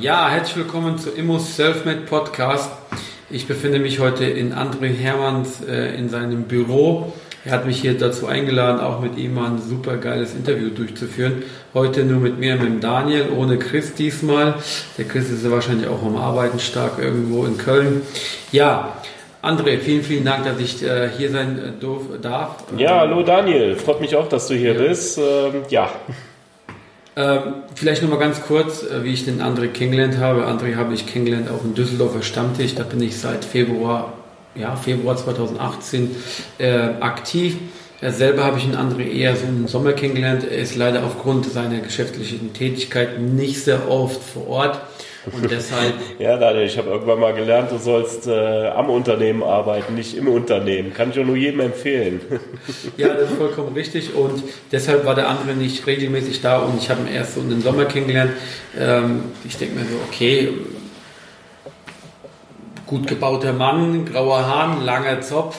Ja, herzlich willkommen zu Immus Selfmade Podcast. Ich befinde mich heute in André Hermanns äh, in seinem Büro. Er hat mich hier dazu eingeladen, auch mit ihm ein super geiles Interview durchzuführen. Heute nur mit mir, mit dem Daniel, ohne Chris diesmal. Der Chris ist ja wahrscheinlich auch am Arbeiten stark irgendwo in Köln. Ja, André, vielen, vielen Dank, dass ich äh, hier sein äh, darf. Ja, hallo Daniel, freut mich auch, dass du hier ja. bist. Ähm, ja. Ähm, vielleicht noch mal ganz kurz, äh, wie ich den André kennengelernt habe. André habe ich kennengelernt auf dem Düsseldorfer Stammtisch. Da bin ich seit Februar, ja, Februar 2018 äh, aktiv. Ja, selber habe ich den André eher so im Sommer kennengelernt. Er ist leider aufgrund seiner geschäftlichen Tätigkeit nicht sehr oft vor Ort. Und deshalb. ja, Daniel, ich habe irgendwann mal gelernt, du sollst äh, am Unternehmen arbeiten, nicht im Unternehmen. Kann ich auch nur jedem empfehlen. ja, das ist vollkommen richtig. Und deshalb war der andere nicht regelmäßig da und ich habe ihn erst so in den Sommer kennengelernt. Ähm, ich denke mir so, okay, gut gebauter Mann, grauer Hahn, langer Zopf.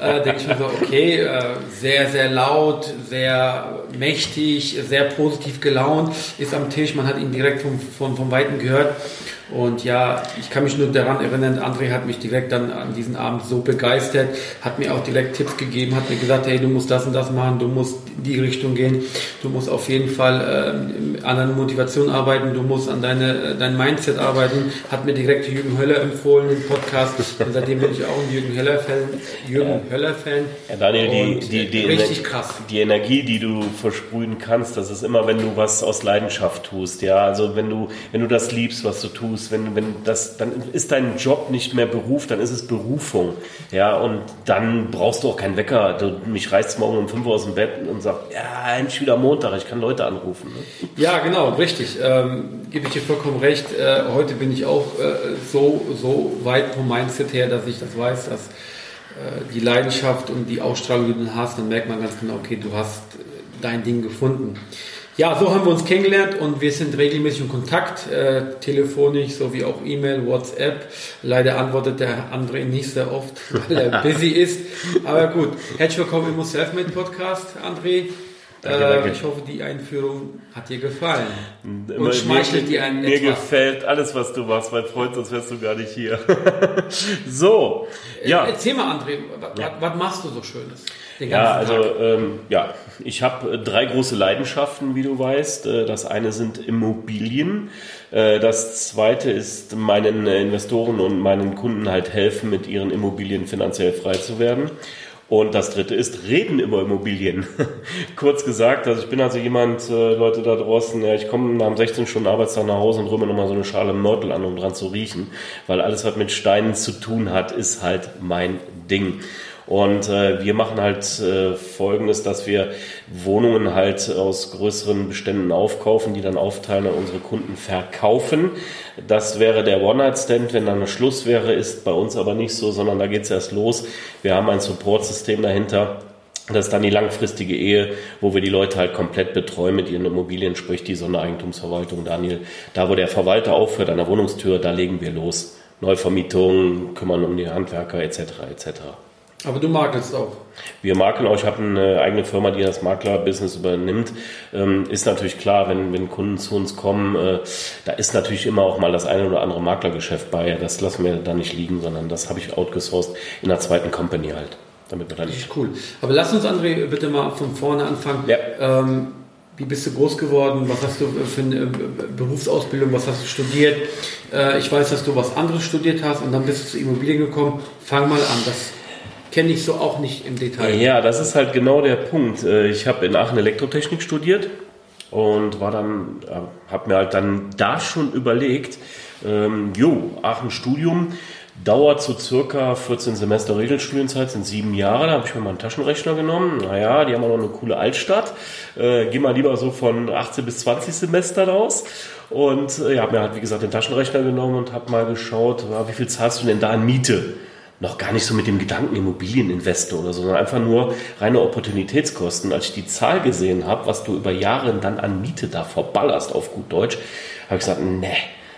Äh, denke ich mir so, okay, äh, sehr, sehr laut, sehr mächtig, sehr positiv gelaunt, ist am Tisch, man hat ihn direkt vom, vom, vom Weiten gehört und ja, ich kann mich nur daran erinnern, André hat mich direkt dann an diesen Abend so begeistert, hat mir auch direkt Tipps gegeben, hat mir gesagt, hey, du musst das und das machen, du musst die Richtung gehen, du musst auf jeden Fall äh, an deiner Motivation arbeiten, du musst an deine, dein Mindset arbeiten, hat mir direkt Jürgen Höller empfohlen, den Podcast, und seitdem bin ich auch ein Jürgen Höller-Fan. Jürgen ja. Höller-Fan. Ja, Daniel, die, die, die, richtig krass. Die Energie, die du versprühen kannst, das ist immer, wenn du was aus Leidenschaft tust, ja, also wenn du, wenn du das liebst, was du tust, tust, wenn, wenn das, dann ist dein Job nicht mehr Beruf, dann ist es Berufung. Ja, und dann brauchst du auch keinen Wecker. Du, mich reißt morgen um 5 Uhr aus dem Bett und sagt, ja, endlich wieder Montag, ich kann Leute anrufen. Ne? Ja, genau, richtig. Ähm, gebe ich dir vollkommen recht. Äh, heute bin ich auch äh, so, so weit vom Mindset her, dass ich das weiß, dass äh, die Leidenschaft und die Ausstrahlung, die du hast, dann merkt man ganz genau, okay, du hast äh, dein Ding gefunden. Ja, so haben wir uns kennengelernt und wir sind regelmäßig in Kontakt, äh, telefonisch sowie auch E-Mail, WhatsApp. Leider antwortet der André nicht sehr oft, weil er busy ist. Aber gut, herzlich willkommen im Selfmade Podcast, André. Danke, danke. Äh, ich hoffe, die Einführung hat dir gefallen. Immer, und schmeichelt mir, dir ein Mir etwas. gefällt alles, was du machst, mein Freund, sonst wärst du gar nicht hier. so, ja. Erzähl mal, André, was, ja. was machst du so Schönes? ja, also ähm, ja, ich habe äh, drei große Leidenschaften, wie du weißt. Äh, das eine sind Immobilien. Äh, das zweite ist meinen Investoren und meinen Kunden halt helfen, mit ihren Immobilien finanziell frei zu werden. Und das dritte ist Reden über Immobilien. Kurz gesagt, also ich bin also jemand, Leute da draußen, ja, ich komme nach einem 16 Stunden Arbeitstag nach Hause und rühre mir nochmal so eine Schale Mörtel an, um dran zu riechen. Weil alles, was mit Steinen zu tun hat, ist halt mein Ding. Und äh, wir machen halt äh, Folgendes, dass wir Wohnungen halt aus größeren Beständen aufkaufen, die dann aufteilen an unsere Kunden verkaufen. Das wäre der One-Night-Stand, wenn dann Schluss wäre, ist bei uns aber nicht so, sondern da geht's erst los. Wir haben ein Support-System dahinter. Das ist dann die langfristige Ehe, wo wir die Leute halt komplett betreuen mit ihren Immobilien, sprich die Sondereigentumsverwaltung. Daniel, da wo der Verwalter aufhört an der Wohnungstür, da legen wir los. Neuvermietung, kümmern um die Handwerker etc. etc. Aber du makelst auch. Wir makeln auch. Ich habe eine eigene Firma, die das Makler-Business übernimmt. Ähm, ist natürlich klar, wenn, wenn Kunden zu uns kommen, äh, da ist natürlich immer auch mal das eine oder andere Maklergeschäft bei. Das lassen wir da nicht liegen, sondern das habe ich outgesourced in der zweiten Company halt. Damit wir da nicht. Cool. Aber lass uns, André, bitte mal von vorne anfangen. Ja. Ähm, wie bist du groß geworden? Was hast du für eine Berufsausbildung? Was hast du studiert? Äh, ich weiß, dass du was anderes studiert hast und dann bist du zu Immobilien gekommen. Fang mal an. Das kenne ich so auch nicht im Detail. Ja, das ist halt genau der Punkt. Äh, ich habe in Aachen Elektrotechnik studiert und war dann, habe mir halt dann da schon überlegt, ähm, jo, Aachen Studium, Dauert so circa 14 Semester Regelstudienzeit, sind sieben Jahre. Da habe ich mir mal einen Taschenrechner genommen. Naja, die haben auch noch eine coole Altstadt. Äh, geh mal lieber so von 18 bis 20 Semestern aus. Und äh, ja, habe mir halt, wie gesagt, den Taschenrechner genommen und habe mal geschaut, ja, wie viel zahlst du denn da an Miete? Noch gar nicht so mit dem Gedanken Immobilieninvestor oder so, sondern einfach nur reine Opportunitätskosten. Als ich die Zahl gesehen habe, was du über Jahre dann an Miete da verballerst, auf gut Deutsch, habe ich gesagt, nee,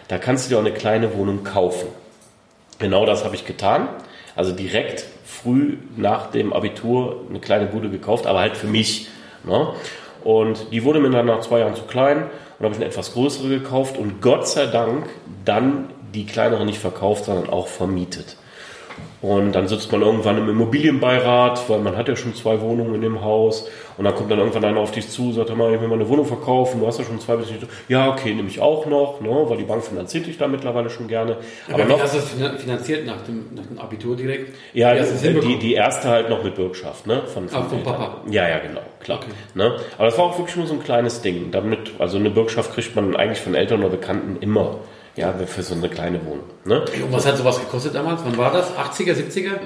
da kannst du dir auch eine kleine Wohnung kaufen. Genau das habe ich getan. Also direkt früh nach dem Abitur eine kleine Bude gekauft, aber halt für mich. Ne? Und die wurde mir dann nach zwei Jahren zu klein und habe ich eine etwas größere gekauft und Gott sei Dank dann die kleinere nicht verkauft, sondern auch vermietet. Und dann sitzt man irgendwann im Immobilienbeirat, weil man hat ja schon zwei Wohnungen in dem Haus. Und dann kommt dann irgendwann einer auf dich zu, sagt, mal, ich will mal eine Wohnung verkaufen, du hast ja schon zwei bis Ja, okay, nehme ich auch noch, ne, weil die Bank finanziert dich da mittlerweile schon gerne. Aber, Aber noch, hast du das finanziert nach dem, nach dem Abitur direkt? Ja, die, die erste halt noch mit Bürgschaft, ne? Von, von, von Papa. Ja, ja, genau, klar. Okay. Ne? Aber das war auch wirklich nur so ein kleines Ding. Damit, also eine Bürgschaft kriegt man eigentlich von Eltern oder Bekannten immer. Ja, für so eine kleine Wohnung. Ne? Und was hat sowas gekostet damals? Wann war das? 80er, 70er?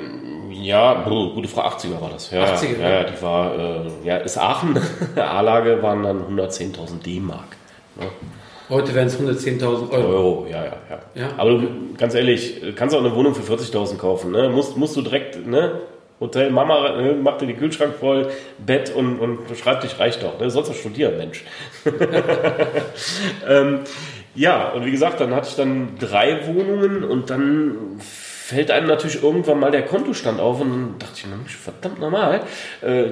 Ja, gute Frau 80er war das. Ja, 80er? Ja, ja die war, äh, ja, ist Aachen. A-Lage waren dann 110.000 D-Mark. Ne? Heute wären es 110.000 Euro. Euro, ja, ja, ja, ja. Aber du, ganz ehrlich, kannst auch eine Wohnung für 40.000 kaufen. Ne? Musst, musst du direkt, ne? Hotel, Mama ne, macht dir den Kühlschrank voll, Bett und, und Schreibtisch reicht doch. Ne? Du sollst doch studieren, Mensch. ähm, ja, und wie gesagt, dann hatte ich dann drei Wohnungen und dann fällt einem natürlich irgendwann mal der Kontostand auf und dann dachte ich, Mensch, verdammt normal. Äh,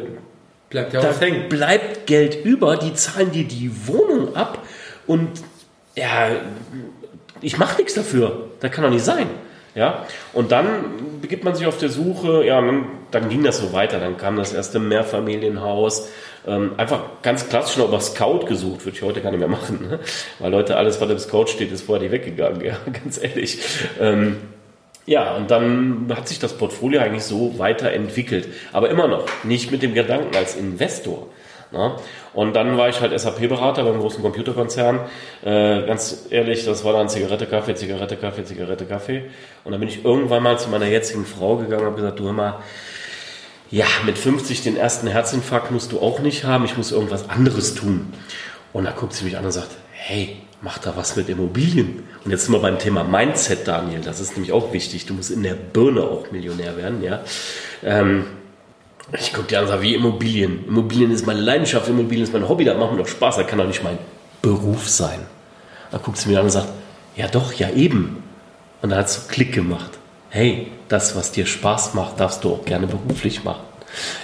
bleibt ja da hängen. bleibt Geld über, die zahlen dir die Wohnung ab und ja, ich mache nichts dafür. Das kann doch nicht sein. Ja, und dann begibt man sich auf der Suche, ja, dann, dann ging das so weiter. Dann kam das erste Mehrfamilienhaus, ähm, einfach ganz klassisch noch über Scout gesucht, würde ich heute gar nicht mehr machen, ne? weil Leute, alles, was im Scout steht, ist vorher nicht weggegangen, ja, ganz ehrlich. Ähm, ja, und dann hat sich das Portfolio eigentlich so weiterentwickelt, aber immer noch nicht mit dem Gedanken als Investor. Ne? Und dann war ich halt SAP-Berater beim großen Computerkonzern. Äh, ganz ehrlich, das war dann Zigarette, Kaffee, Zigarette, Kaffee, Zigarette, Kaffee. Und dann bin ich irgendwann mal zu meiner jetzigen Frau gegangen und habe gesagt, du hör mal, ja, mit 50 den ersten Herzinfarkt musst du auch nicht haben, ich muss irgendwas anderes tun. Und da guckt sie mich an und sagt, hey, mach da was mit Immobilien. Und jetzt sind wir beim Thema Mindset, Daniel. Das ist nämlich auch wichtig. Du musst in der Birne auch Millionär werden, ja. Ähm, ich gucke dir an und sage, wie Immobilien. Immobilien ist meine Leidenschaft, Immobilien ist mein Hobby, das macht mir doch Spaß, das kann doch nicht mein Beruf sein. Da guckt sie mir an und sagt, ja doch, ja eben. Und dann hat es so Klick gemacht hey, das, was dir Spaß macht, darfst du auch gerne beruflich machen.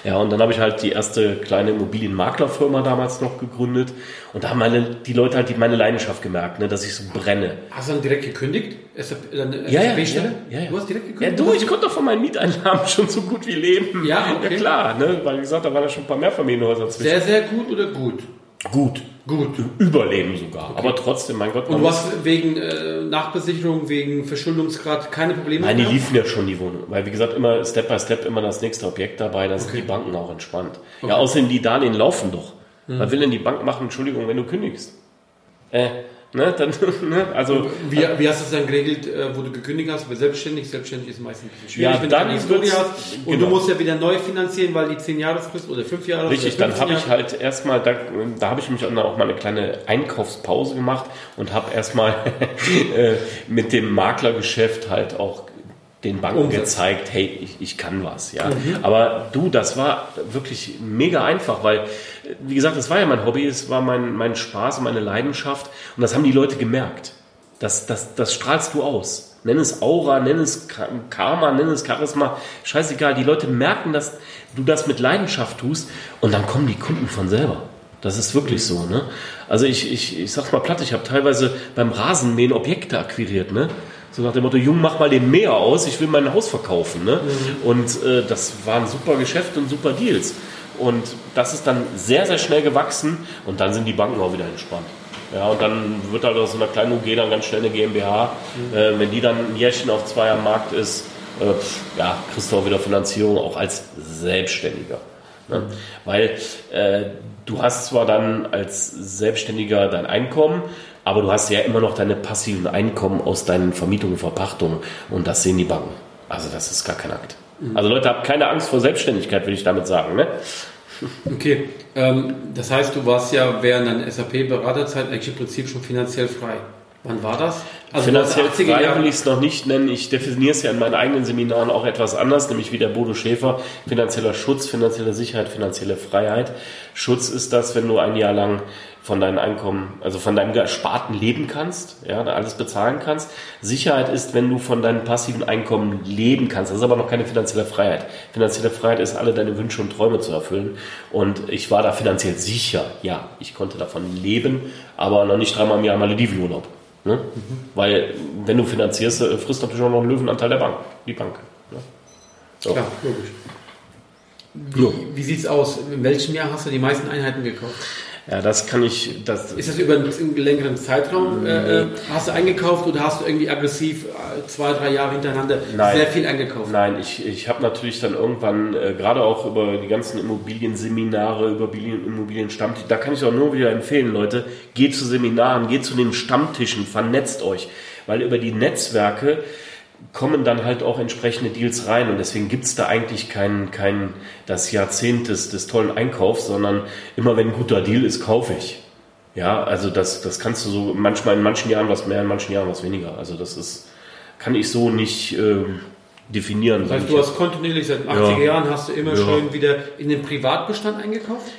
Ja, und dann habe ich halt die erste kleine Immobilienmaklerfirma damals noch gegründet. Und da haben meine, die Leute halt die, meine Leidenschaft gemerkt, ne, dass ich so brenne. Hast du dann direkt gekündigt? SAP, dann ja, ja, ja, ja, Du hast direkt gekündigt? Ja, du, ich konnte doch von meinen Mieteinnahmen schon so gut wie leben. Ja, okay. ja klar, ne, weil wie gesagt, da waren ja schon ein paar Mehrfamilienhäuser zwischen. Sehr, sehr gut oder gut? Gut. Gut. Überleben sogar. Okay. Aber trotzdem, mein Gott. Und du hast wegen äh, Nachbesicherung, wegen Verschuldungsgrad keine Probleme Nein, die liefen ja schon die Wohnung. Weil, wie gesagt, immer Step by Step immer das nächste Objekt dabei, da okay. sind die Banken auch entspannt. Okay. Ja, außerdem die Darlehen laufen doch. Mhm. Was will denn die Bank machen, Entschuldigung, wenn du kündigst? Äh, Ne, dann, ne, also, wie, wie hast du es dann geregelt, äh, wo du gekündigt hast? Weil selbstständig, selbstständig ist meistens ein bisschen schwierig, ja, wenn dann du eine Historie hast. Und genau. du musst ja wieder neu finanzieren, weil die 10 Jahresfrist oder 5 Jahre Richtig, dann habe ich halt erstmal, da, da habe ich mich auch mal eine kleine Einkaufspause gemacht und habe erstmal äh, mit dem Maklergeschäft halt auch den Banken Umsatz. gezeigt, hey, ich, ich kann was, ja. Mhm. Aber du, das war wirklich mega einfach, weil, wie gesagt, das war ja mein Hobby, es war mein, mein Spaß und meine Leidenschaft und das haben die Leute gemerkt. Das, das, das strahlst du aus. Nenn es Aura, nenn es Karma, nenn es Charisma, scheißegal. Die Leute merken, dass du das mit Leidenschaft tust und dann kommen die Kunden von selber. Das ist wirklich so, ne? Also ich, ich, ich sag's mal platt, ich habe teilweise beim Rasenmähen Objekte akquiriert, ne? So nach dem Motto, Jung, mach mal den Meer aus, ich will mein Haus verkaufen. Ne? Mhm. Und äh, das waren super Geschäfte und super Deals. Und das ist dann sehr, sehr schnell gewachsen und dann sind die Banken auch wieder entspannt. Ja, und dann wird halt aus so einer kleinen UG dann ganz schnell eine GmbH. Mhm. Äh, wenn die dann ein Jährchen auf zwei am Markt ist, äh, ja, kriegst du auch wieder Finanzierung, auch als Selbstständiger. Ne? Mhm. Weil äh, du hast zwar dann als Selbstständiger dein Einkommen, aber du hast ja immer noch deine passiven Einkommen aus deinen Vermietungen und Verpachtungen und das sehen die Banken. Also das ist gar kein Akt. Also Leute, habt keine Angst vor Selbstständigkeit, will ich damit sagen. Ne? Okay, ähm, das heißt, du warst ja während deiner SAP-Beraterzeit eigentlich im Prinzip schon finanziell frei. Wann war das? Also finanziell frei will ich es noch nicht nennen. Ich definiere es ja in meinen eigenen Seminaren auch etwas anders, nämlich wie der Bodo Schäfer. Finanzieller Schutz, finanzielle Sicherheit, finanzielle Freiheit. Schutz ist das, wenn du ein Jahr lang von deinem Einkommen, also von deinem Ersparten leben kannst, ja, alles bezahlen kannst. Sicherheit ist, wenn du von deinem passiven Einkommen leben kannst. Das ist aber noch keine finanzielle Freiheit. Finanzielle Freiheit ist, alle deine Wünsche und Träume zu erfüllen. Und ich war da finanziell sicher. Ja, ich konnte davon leben, aber noch nicht dreimal im Jahr Maledivenurlaub. Ne? Mhm. Weil, wenn du finanzierst, äh, frisst natürlich auch noch einen Löwenanteil der Bank, die Bank. Ne? So. Klar, logisch. Wie, wie sieht es aus? In welchem Jahr hast du die meisten Einheiten gekauft? Ja, das kann ich. Das ist das über einen längeren Zeitraum? Äh, äh, hast du eingekauft oder hast du irgendwie aggressiv äh, zwei, drei Jahre hintereinander Nein. sehr viel eingekauft? Nein, ich, ich habe natürlich dann irgendwann, äh, gerade auch über die ganzen Immobilienseminare, über Immobilienstammtisch, da kann ich auch nur wieder empfehlen, Leute, geht zu Seminaren, geht zu den Stammtischen, vernetzt euch. Weil über die Netzwerke kommen dann halt auch entsprechende Deals rein und deswegen gibt es da eigentlich kein, kein das Jahrzehnt des, des tollen Einkaufs, sondern immer wenn ein guter Deal ist, kaufe ich. Ja, also das, das kannst du so manchmal in manchen Jahren was mehr, in manchen Jahren was weniger. Also das ist, kann ich so nicht äh, definieren. Das heißt, du hast kontinuierlich seit den 80er ja. Jahren hast du immer ja. schön wieder in den Privatbestand eingekauft?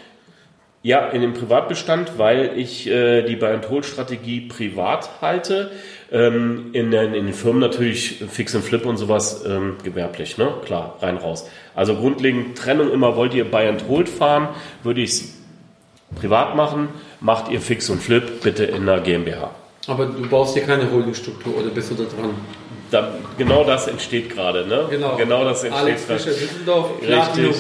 Ja, in den Privatbestand, weil ich äh, die Buy-and-Hold-Strategie privat halte. Ähm, in, in, den Firmen natürlich Fix and Flip und sowas ähm, gewerblich, ne? Klar, rein raus. Also grundlegend Trennung immer, wollt ihr Buy and Hold fahren, würde ich es privat machen, macht ihr Fix und Flip bitte in der GmbH. Aber du baust hier keine Holdingstruktur oder bist du da dran? Da, genau das entsteht gerade, ne? Genau. Genau das entsteht Alex Fischer, Düsseldorf, Platinum.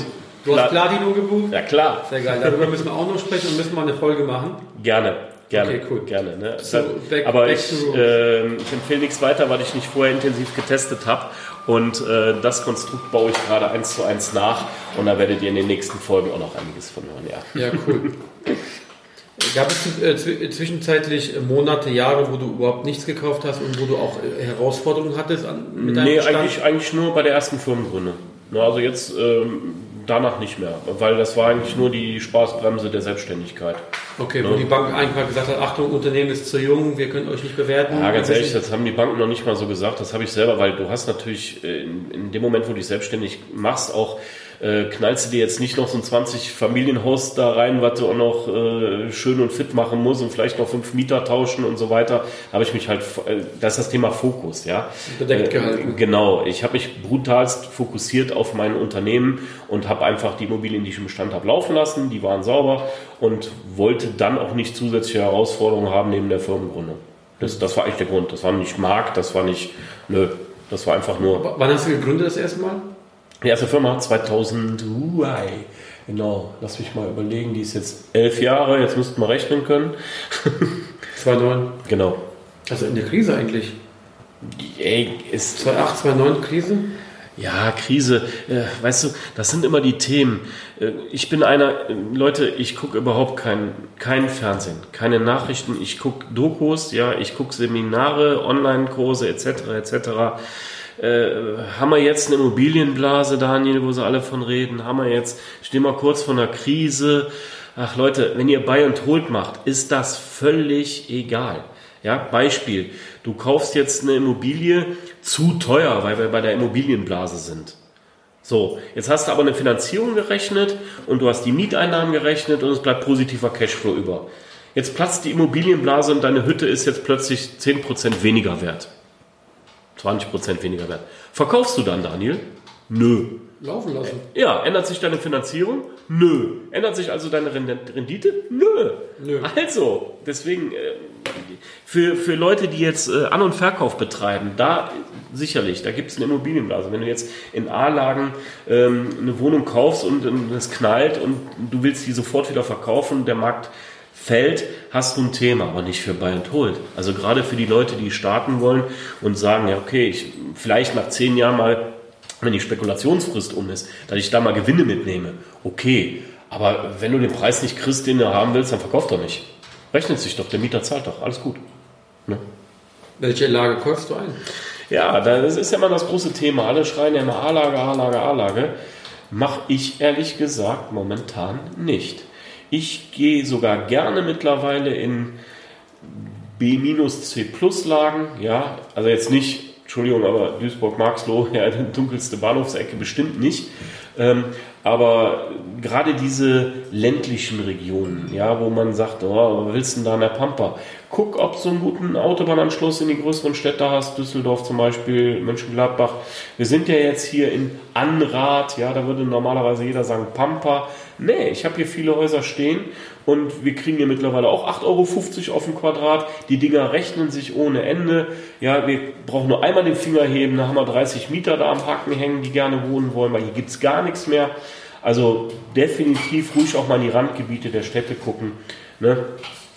Du hast Platinum gebucht? Ja, klar. Sehr geil. Darüber müssen wir auch noch sprechen und müssen mal eine Folge machen. Gerne. Gerne, okay, cool. gerne. Ne? So, back, aber back ich, äh, ich empfehle nichts weiter, weil ich nicht vorher intensiv getestet habe. Und äh, das Konstrukt baue ich gerade eins zu eins nach. Und da werdet ihr in den nächsten Folgen auch noch einiges von hören. Ja, ja cool. Gab es äh, zwischenzeitlich Monate, Jahre, wo du überhaupt nichts gekauft hast und wo du auch äh, Herausforderungen hattest an, mit deinem Nee, eigentlich, eigentlich nur bei der ersten Firmengründe. Also jetzt ähm, danach nicht mehr, weil das war eigentlich nur die Spaßbremse der Selbstständigkeit. Okay, wo ja. die Bank einfach gesagt hat, Achtung, Unternehmen ist zu jung, wir können euch nicht bewerten. Ja, ganz ehrlich, das haben die Banken noch nicht mal so gesagt, das habe ich selber, weil du hast natürlich äh, in, in dem Moment, wo du dich selbstständig machst, auch äh, knallst du dir jetzt nicht noch so ein 20 Familienhaus da rein, was du auch noch äh, schön und fit machen musst und vielleicht noch fünf Mieter tauschen und so weiter. Habe ich mich halt, äh, das ist das Thema Fokus, ja. Bedeckt äh, gehalten. Genau, ich habe mich brutalst fokussiert auf mein Unternehmen und habe einfach die Immobilien, die ich im Bestand habe, laufen lassen. Die waren sauber und wollte dann auch nicht zusätzliche Herausforderungen haben neben der Firmengründung. Das, das war eigentlich der Grund. Das war nicht Markt, das war nicht, nö, das war einfach nur. Wann hast du gegründet das erste Mal? Die erste Firma 2000, uai, genau, lass mich mal überlegen, die ist jetzt elf Jahre, jetzt müssten wir rechnen können. 2009? Genau. Also in der Krise eigentlich? Ey, ist 2008, 2009 Krise? Ja, Krise, äh, weißt du, das sind immer die Themen. Äh, ich bin einer, äh, Leute, ich gucke überhaupt kein, kein Fernsehen, keine Nachrichten, ich gucke Dokus, ja, ich gucke Seminare, Online-Kurse etc. etc. Äh, haben wir jetzt eine Immobilienblase, Daniel, wo sie alle von reden? Haben wir jetzt, stehen wir kurz vor einer Krise? Ach Leute, wenn ihr Buy and Hold macht, ist das völlig egal. Ja, Beispiel, du kaufst jetzt eine Immobilie zu teuer, weil wir bei der Immobilienblase sind. So, jetzt hast du aber eine Finanzierung gerechnet und du hast die Mieteinnahmen gerechnet und es bleibt positiver Cashflow über. Jetzt platzt die Immobilienblase und deine Hütte ist jetzt plötzlich 10% weniger wert. 20% weniger wert. Verkaufst du dann, Daniel? Nö. Laufen lassen. Ja, ändert sich deine Finanzierung? Nö. Ändert sich also deine Rendite? Nö. Nö. Also, deswegen, äh, für, für Leute, die jetzt äh, An- und Verkauf betreiben, da sicherlich, da gibt es eine Immobilienblase. Wenn du jetzt in A-Lagen ähm, eine Wohnung kaufst und es knallt und du willst die sofort wieder verkaufen, der Markt fällt, hast du ein Thema, aber nicht für Buy and Hold. Also gerade für die Leute, die starten wollen und sagen, ja okay, ich vielleicht nach zehn Jahren mal, wenn die Spekulationsfrist um ist, dass ich da mal Gewinne mitnehme. Okay, Aber wenn du den Preis nicht kriegst, den du haben willst, dann verkauf doch nicht. Rechnet sich doch, der Mieter zahlt doch, alles gut. Ne? Welche Lage kaufst du ein? Ja, das ist ja immer das große Thema. Alle schreien ja immer A-Lage, A-Lage, A-Lage. Mache ich ehrlich gesagt momentan nicht. Ich gehe sogar gerne mittlerweile in B-C-Plus-Lagen. Ja, also jetzt nicht, Entschuldigung, aber Duisburg-Marxloh, ja, die dunkelste Bahnhofsecke bestimmt nicht. Ähm, aber gerade diese ländlichen Regionen, ja, wo man sagt, oh, was willst du denn da in der Pampa? Guck, ob du so einen guten Autobahnanschluss in die größeren Städte hast, Düsseldorf zum Beispiel, Mönchengladbach. Wir sind ja jetzt hier in Anrath, ja, da würde normalerweise jeder sagen Pampa. Nee, ich habe hier viele Häuser stehen und wir kriegen hier mittlerweile auch 8,50 Euro auf dem Quadrat. Die Dinger rechnen sich ohne Ende. Ja, wir brauchen nur einmal den Finger heben, da haben wir 30 Mieter da am Haken hängen, die gerne wohnen wollen, weil hier gibt es gar nichts mehr. Also definitiv ruhig auch mal in die Randgebiete der Städte gucken. Ne?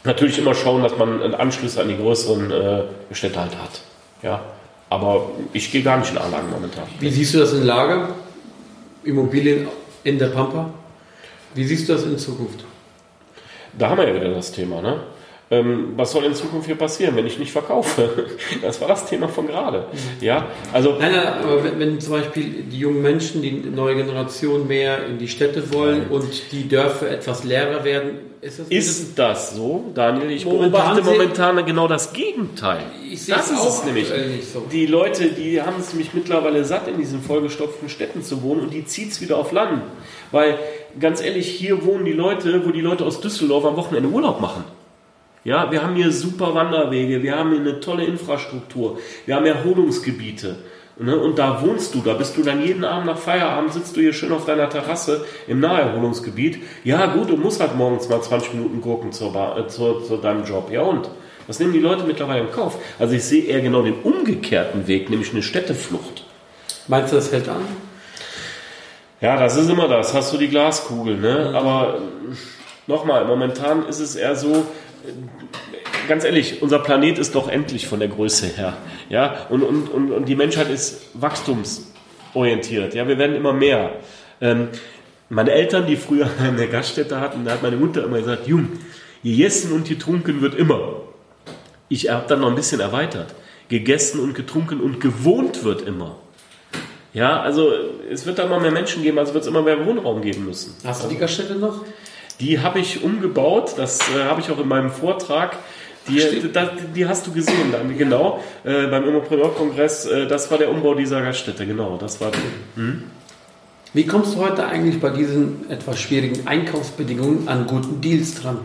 Natürlich immer schauen, dass man einen Anschluss an die größeren äh, Städte halt hat. Ja, aber ich gehe gar nicht in Anlagen momentan. Wie siehst du das in Lage? Immobilien in der Pampa? Wie siehst du das in Zukunft? Da haben wir ja wieder das Thema, ne? Ähm, was soll in Zukunft hier passieren, wenn ich nicht verkaufe? Das war das Thema von gerade. Ja, also. Nein, nein, aber wenn, wenn, zum Beispiel die jungen Menschen, die neue Generation mehr in die Städte wollen und die Dörfer etwas leerer werden, ist das, ist das so, Daniel? Ich momentan beobachte momentan genau das Gegenteil. Ich sehe das ist es nämlich. So. Die Leute, die haben es nämlich mittlerweile satt, in diesen vollgestopften Städten zu wohnen und die zieht es wieder auf Land. Weil, ganz ehrlich, hier wohnen die Leute, wo die Leute aus Düsseldorf am Wochenende Urlaub machen. Ja, wir haben hier super Wanderwege, wir haben hier eine tolle Infrastruktur, wir haben Erholungsgebiete. Ne? Und da wohnst du, da bist du dann jeden Abend nach Feierabend, sitzt du hier schön auf deiner Terrasse im Naherholungsgebiet. Ja, gut, du musst halt morgens mal 20 Minuten gucken zur, äh, zu, zu deinem Job. Ja, und? Das nehmen die Leute mittlerweile in Kauf. Also ich sehe eher genau den umgekehrten Weg, nämlich eine Städteflucht. Meinst du, das hält an? Ja, das ist immer das. Hast du die Glaskugel, ne? Aber nochmal, momentan ist es eher so, ganz ehrlich, unser Planet ist doch endlich von der Größe her. Ja? Und, und, und, und die Menschheit ist wachstumsorientiert. Ja? Wir werden immer mehr. Ähm, meine Eltern, die früher eine Gaststätte hatten, da hat meine Mutter immer gesagt, Jung, gegessen und getrunken wird immer. Ich habe dann noch ein bisschen erweitert. Gegessen und getrunken und gewohnt wird immer. Ja, also es wird da immer mehr Menschen geben, also wird es immer mehr Wohnraum geben müssen. Hast du die Gaststätte noch? Die habe ich umgebaut, das äh, habe ich auch in meinem Vortrag. Die, die, die, hast du gesehen, dann, genau, äh, beim Immopreneur-Kongress. Äh, das war der Umbau dieser Gaststätte, genau. Das war. Hm? Wie kommst du heute eigentlich bei diesen etwas schwierigen Einkaufsbedingungen an guten Deals dran?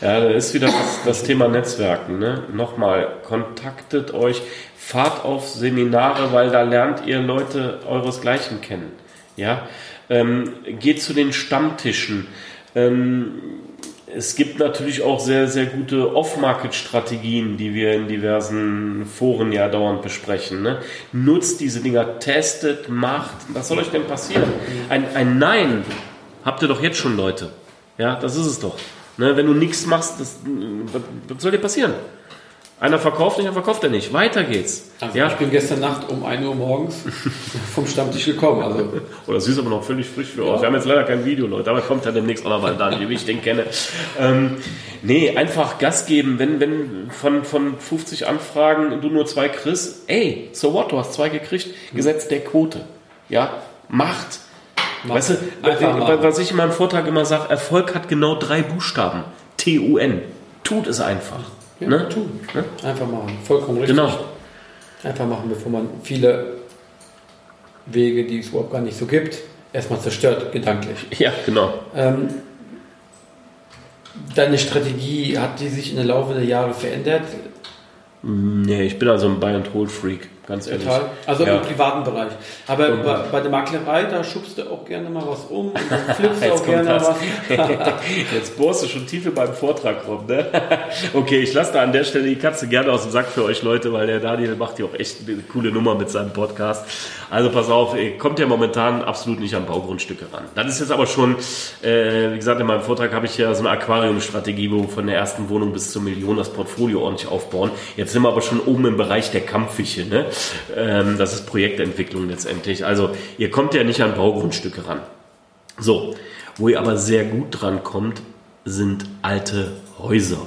Ja, da ist wieder das, das Thema Netzwerken. Ne? Nochmal, kontaktet euch, fahrt auf Seminare, weil da lernt ihr Leute euresgleichen kennen. Ja, ähm, geht zu den Stammtischen. Ähm, es gibt natürlich auch sehr, sehr gute Off-Market-Strategien, die wir in diversen Foren ja dauernd besprechen. Ne? Nutzt diese Dinger, testet, macht. Was soll euch denn passieren? Ein, ein Nein habt ihr doch jetzt schon, Leute. Ja, das ist es doch. Ne? Wenn du nichts machst, das, was soll dir passieren? Einer verkauft nicht, dann verkauft er nicht. Weiter geht's. Also ja. Ich bin gestern Nacht um 1 Uhr morgens vom Stammtisch gekommen. Also. Das ist aber noch völlig frisch für ja. euch. Wir haben jetzt leider kein Video, Leute, aber kommt ja demnächst auch noch mal Daniel, wie ich den kenne. Ähm, nee, einfach Gas geben. Wenn, wenn von, von 50 Anfragen du nur zwei kriegst, ey, so what, du hast zwei gekriegt, Gesetz der Quote. Ja, macht. Macht. Weißt du, was ich in meinem Vortrag immer sage, Erfolg hat genau drei Buchstaben. T-U-N. Tut es einfach. Ja, ne? tun. Ne? Einfach machen. Vollkommen richtig. Genau. Einfach machen, bevor man viele Wege, die es überhaupt gar nicht so gibt, erstmal zerstört, gedanklich. Ja, genau. Ähm, deine Strategie, hat die sich in der Laufe der Jahre verändert? Nee, ich bin also ein Buy-and-Hold-Freak. Ganz ehrlich. Total. Also ja. im privaten Bereich. Aber bei, bei, der Maklerei, da schubst du auch gerne mal was um und dann flippst du auch gerne das. was. Jetzt bohrst du schon tiefer beim Vortrag rum, ne? okay, ich lasse da an der Stelle die Katze gerne aus dem Sack für euch Leute, weil der Daniel macht ja auch echt eine coole Nummer mit seinem Podcast. Also pass auf, kommt ja momentan absolut nicht an Baugrundstücke ran. Das ist jetzt aber schon, äh, wie gesagt, in meinem Vortrag habe ich ja so eine Aquariumstrategie, wo wir von der ersten Wohnung bis zur Million das Portfolio ordentlich aufbauen. Jetzt sind wir aber schon oben im Bereich der Kampffische, ne? Ähm, das ist Projektentwicklung letztendlich. Also ihr kommt ja nicht an Baugrundstücke ran. So. Wo ihr aber sehr gut dran kommt, sind alte Häuser.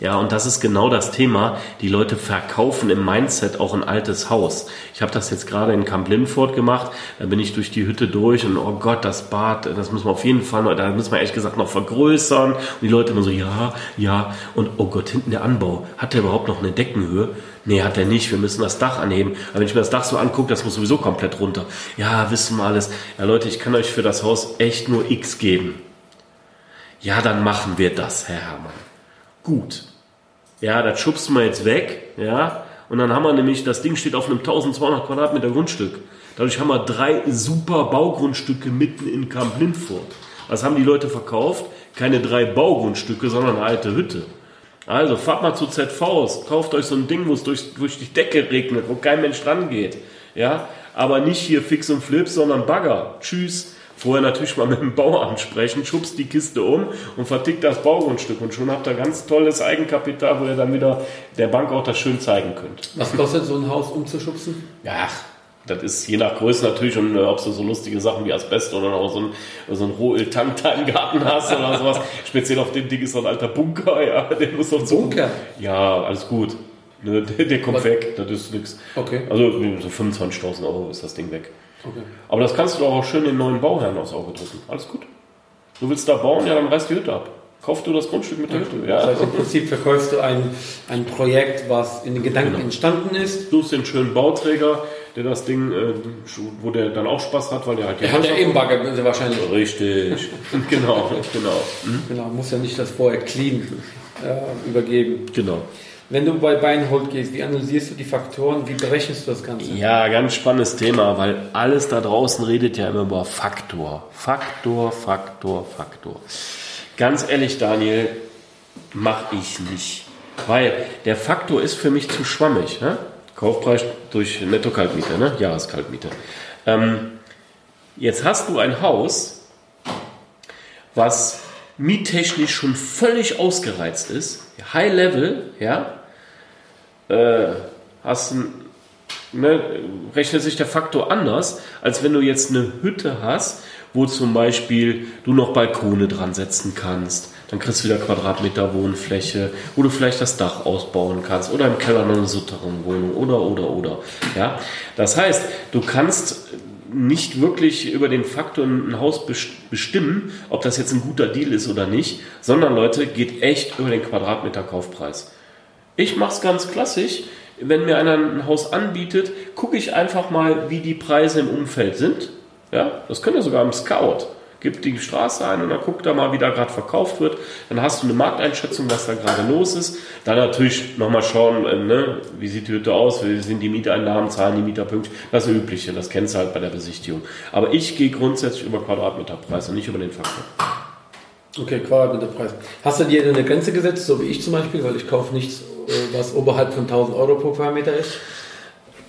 Ja, und das ist genau das Thema. Die Leute verkaufen im Mindset auch ein altes Haus. Ich habe das jetzt gerade in Camp Lindford gemacht. Da bin ich durch die Hütte durch und oh Gott, das Bad, das müssen wir auf jeden Fall, da müssen wir ehrlich gesagt noch vergrößern. Und die Leute immer so, ja, ja. Und oh Gott, hinten der Anbau. Hat der überhaupt noch eine Deckenhöhe? Nee, hat er nicht. Wir müssen das Dach anheben. Aber wenn ich mir das Dach so angucke, das muss sowieso komplett runter. Ja, wissen wir alles. Ja, Leute, ich kann euch für das Haus echt nur X geben. Ja, dann machen wir das, Herr Herrmann. Gut. Ja, das schubst wir jetzt weg, ja. Und dann haben wir nämlich, das Ding steht auf einem 1200 Quadratmeter Grundstück. Dadurch haben wir drei super Baugrundstücke mitten in Camp Lindford. Was haben die Leute verkauft? Keine drei Baugrundstücke, sondern eine alte Hütte. Also fahrt mal zu ZVs, kauft euch so ein Ding, wo es durch, durch die Decke regnet, wo kein Mensch dran geht. Ja, aber nicht hier fix und flips, sondern Bagger. Tschüss. Vorher natürlich mal mit dem Bauer ansprechen, schubst die Kiste um und vertickt das Baugrundstück und schon habt ihr ganz tolles Eigenkapital, wo ihr dann wieder der Bank auch das schön zeigen könnt. Was kostet so ein Haus umzuschubsen? Ja, das ist je nach Größe natürlich und äh, ob du so lustige Sachen wie Asbest oder auch so ein, so ein Rohöltank im Garten hast oder sowas. Speziell auf dem Ding ist so ein alter Bunker, ja, den muss noch zu. Bunker? Ja, alles gut. Ne, der, der kommt Was? weg, das ist nichts. Okay. Also so 25.000 Euro ist das Ding weg. Okay. Aber das kannst du doch auch schön den neuen Bauherren aufs Auge drücken. Alles gut. Du willst da bauen, ja, dann reißt die Hütte ab. Kauf du das Grundstück mit der Hütte. Ja. Das heißt, im Prinzip verkaufst du ein, ein Projekt, was in den Gedanken genau. entstanden ist. Du hast den schönen Bauträger, der das Ding, äh, wo der dann auch Spaß hat, weil der halt... Der hat ja eben Bagger wahrscheinlich. Richtig. genau, genau. Mhm. Genau, muss ja nicht das vorher clean äh, übergeben. Genau. Wenn du bei Beinhold gehst, wie analysierst du die Faktoren, wie berechnest du das Ganze? Ja, ganz spannendes Thema, weil alles da draußen redet ja immer über Faktor. Faktor, Faktor, Faktor. Ganz ehrlich, Daniel, mache ich nicht. Weil der Faktor ist für mich zu schwammig. Ne? Kaufpreis durch Netto-Kaltmiete, ne? Jahreskaltmiete. Ähm, jetzt hast du ein Haus, was miettechnisch schon völlig ausgereizt ist, High Level, ja, äh, hast ne, rechnet sich der Faktor anders, als wenn du jetzt eine Hütte hast, wo zum Beispiel du noch Balkone dran setzen kannst. Dann kriegst du wieder Quadratmeter Wohnfläche, wo du vielleicht das Dach ausbauen kannst oder im Keller noch eine Souterrain-Wohnung oder, oder, oder. Ja? Das heißt, du kannst nicht wirklich über den Faktor ein Haus bestimmen, ob das jetzt ein guter Deal ist oder nicht, sondern Leute, geht echt über den Quadratmeter Kaufpreis. Ich mache es ganz klassisch. Wenn mir einer ein Haus anbietet, gucke ich einfach mal, wie die Preise im Umfeld sind. Ja, das könnt ihr sogar im Scout. Gib die Straße ein und dann guck da mal, wie da gerade verkauft wird. Dann hast du eine Markteinschätzung, was da gerade los ist. Dann natürlich nochmal schauen, äh, ne, wie sieht die Hütte aus, wie sind die Mieteinnahmen, zahlen die Mieter pünktlich. Das Übliche, das kennst du halt bei der Besichtigung. Aber ich gehe grundsätzlich über Quadratmeterpreis und nicht über den Faktor. Okay, Quadratmeterpreis. Hast du dir eine Grenze gesetzt, so wie ich zum Beispiel, weil ich kaufe nichts, äh, was oberhalb von 1000 Euro pro Quadratmeter ist?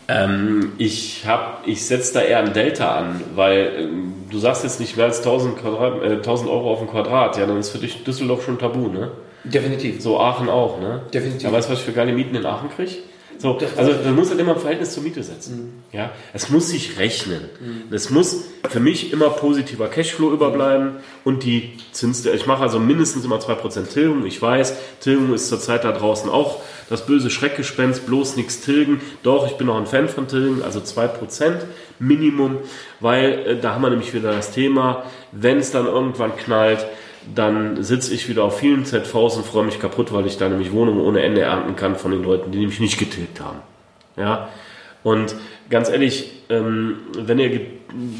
Ähm, ich ich setze da eher ein Delta an, weil ähm, du sagst jetzt nicht mehr als 1000, Quadrat, äh, 1000 Euro auf ein Quadrat, ja, dann ist für dich Düsseldorf schon tabu, ne? Definitiv. So Aachen auch, ne? Definitiv. Aber weißt du, was ich für geile Mieten in Aachen kriege? So, also man muss halt immer ein Verhältnis zur Miete setzen. Mhm. Ja, es muss sich rechnen. Mhm. Es muss für mich immer positiver Cashflow überbleiben und die Zins. Ich mache also mindestens immer 2% Tilgung. Ich weiß, Tilgung ist zurzeit da draußen auch das böse Schreckgespenst, bloß nichts tilgen. Doch, ich bin auch ein Fan von Tilgen, also 2% Minimum, weil äh, da haben wir nämlich wieder das Thema, wenn es dann irgendwann knallt, dann sitze ich wieder auf vielen ZVs und freue mich kaputt, weil ich da nämlich Wohnungen ohne Ende ernten kann von den Leuten, die nämlich nicht getilgt haben. Ja, und ganz ehrlich, ähm, wenn ihr,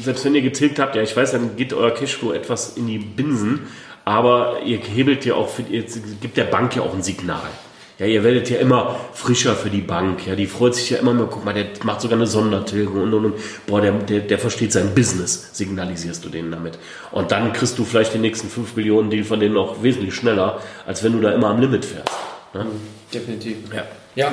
selbst wenn ihr getilgt habt, ja, ich weiß, dann geht euer Cashflow etwas in die Binsen, aber ihr hebelt ja auch, ihr gibt der Bank ja auch ein Signal. Ja, ihr werdet ja immer frischer für die Bank. Ja, die freut sich ja immer mehr. Guck mal, der macht sogar eine Sondertilgung und, und, und. Boah, der, der, der versteht sein Business, signalisierst du denen damit. Und dann kriegst du vielleicht den nächsten 5 Millionen Deal von denen auch wesentlich schneller, als wenn du da immer am Limit fährst. Ne? Definitiv. Ja. Ja,